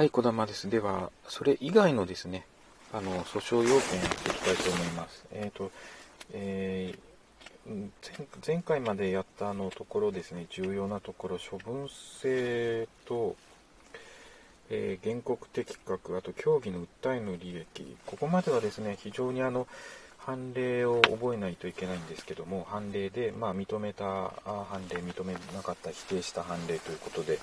はい、小玉です。では、それ以外のですね、あの、訴訟要件をやっていきたいと思います。えっ、ー、と、えー、前回までやったあのところですね、重要なところ、処分制と、えー、原告的確、あと競技の訴えの利益、ここまではですね、非常にあの、判例を覚えないといけないんですけども、判例で、まあ、認めた判例、認めなかった、否定した判例ということで、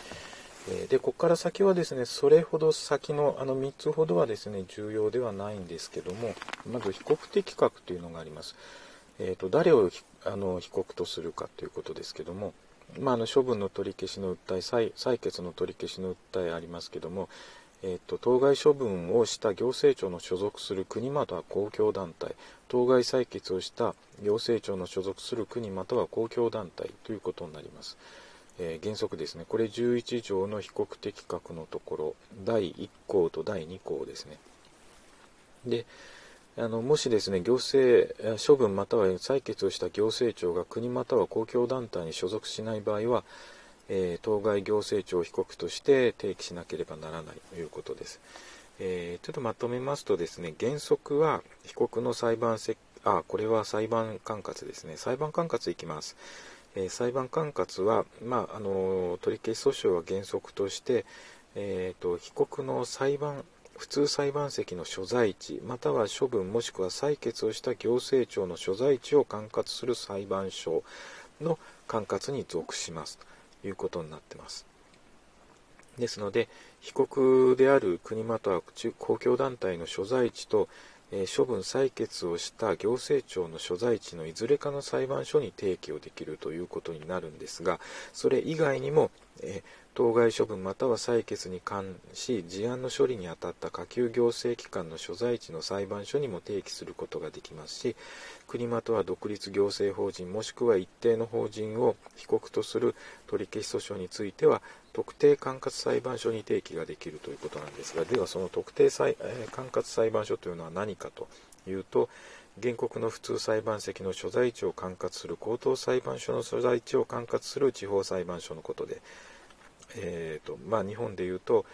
で、ここから先はですね、それほど先のあの3つほどはですね、重要ではないんですけども、まず被告的確というのがあります。えーと、誰をあの被告とするかということですけども、まあ、あの処分の取り消しの訴え採、採決の取り消しの訴えありますけども、えーと、当該処分をした行政庁の所属する国または公共団体、当該採決をした行政庁の所属する国または公共団体ということになります。えー、原則ですね、これ11条の被告的確のところ、第1項と第2項ですね。で、あのもしですね、行政処分または採決をした行政庁が国または公共団体に所属しない場合は、えー、当該行政庁被告として提起しなければならないということです。えー、ちょっとまとめますとですね、原則は被告の裁判責、あ、これは裁判管轄ですね。裁判管轄いきます。え裁判管轄は、まあ、あの取り消し訴訟は原則として、えーと、被告の裁判普通裁判席の所在地または処分もしくは採決をした行政庁の所在地を管轄する裁判所の管轄に属しますということになっています。ですので被告である国または公共団体の所在地とえ処分採決をした行政庁の所在地のいずれかの裁判所に提起をできるということになるんですがそれ以外にも、え当該処分または採決に関し事案の処理に当たった下級行政機関の所在地の裁判所にも提起することができますし国または独立行政法人もしくは一定の法人を被告とする取り消し訴訟については特定管轄裁判所に提起ができるということなんですがではその特定裁、え管轄裁判所というのは何かというと原告の普通裁判席の所在地を管轄する高等裁判所の所在地を管轄する地方裁判所のことでえーとまあ、日本でいうと、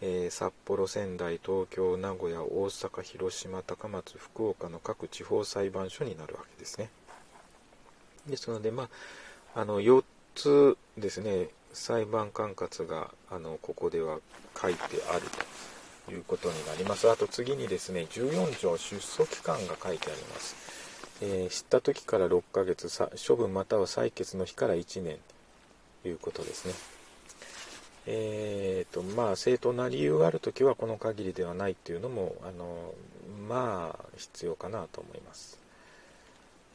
えー、札幌、仙台、東京、名古屋、大阪、広島、高松、福岡の各地方裁判所になるわけですね。ですので、まあ、あの4つですね、裁判管轄があのここでは書いてあるということになります。あと次にですね、14条出訴期間が書いてあります。えー、知った時から6ヶ月、処分または採決の日から1年ということですね。えーとまあ、正当な理由があるときはこの限りではないというのもあのまあ必要かなと思います。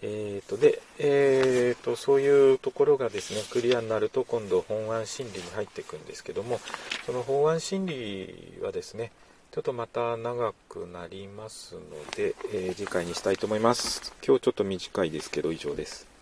えーとでえーと、そういうところがですねクリアになると今度本案審理に入っていくんですけどもその本案審理はですねちょっとまた長くなりますので、えー、次回にしたいと思います。今日ちょっと短いですけど以上です。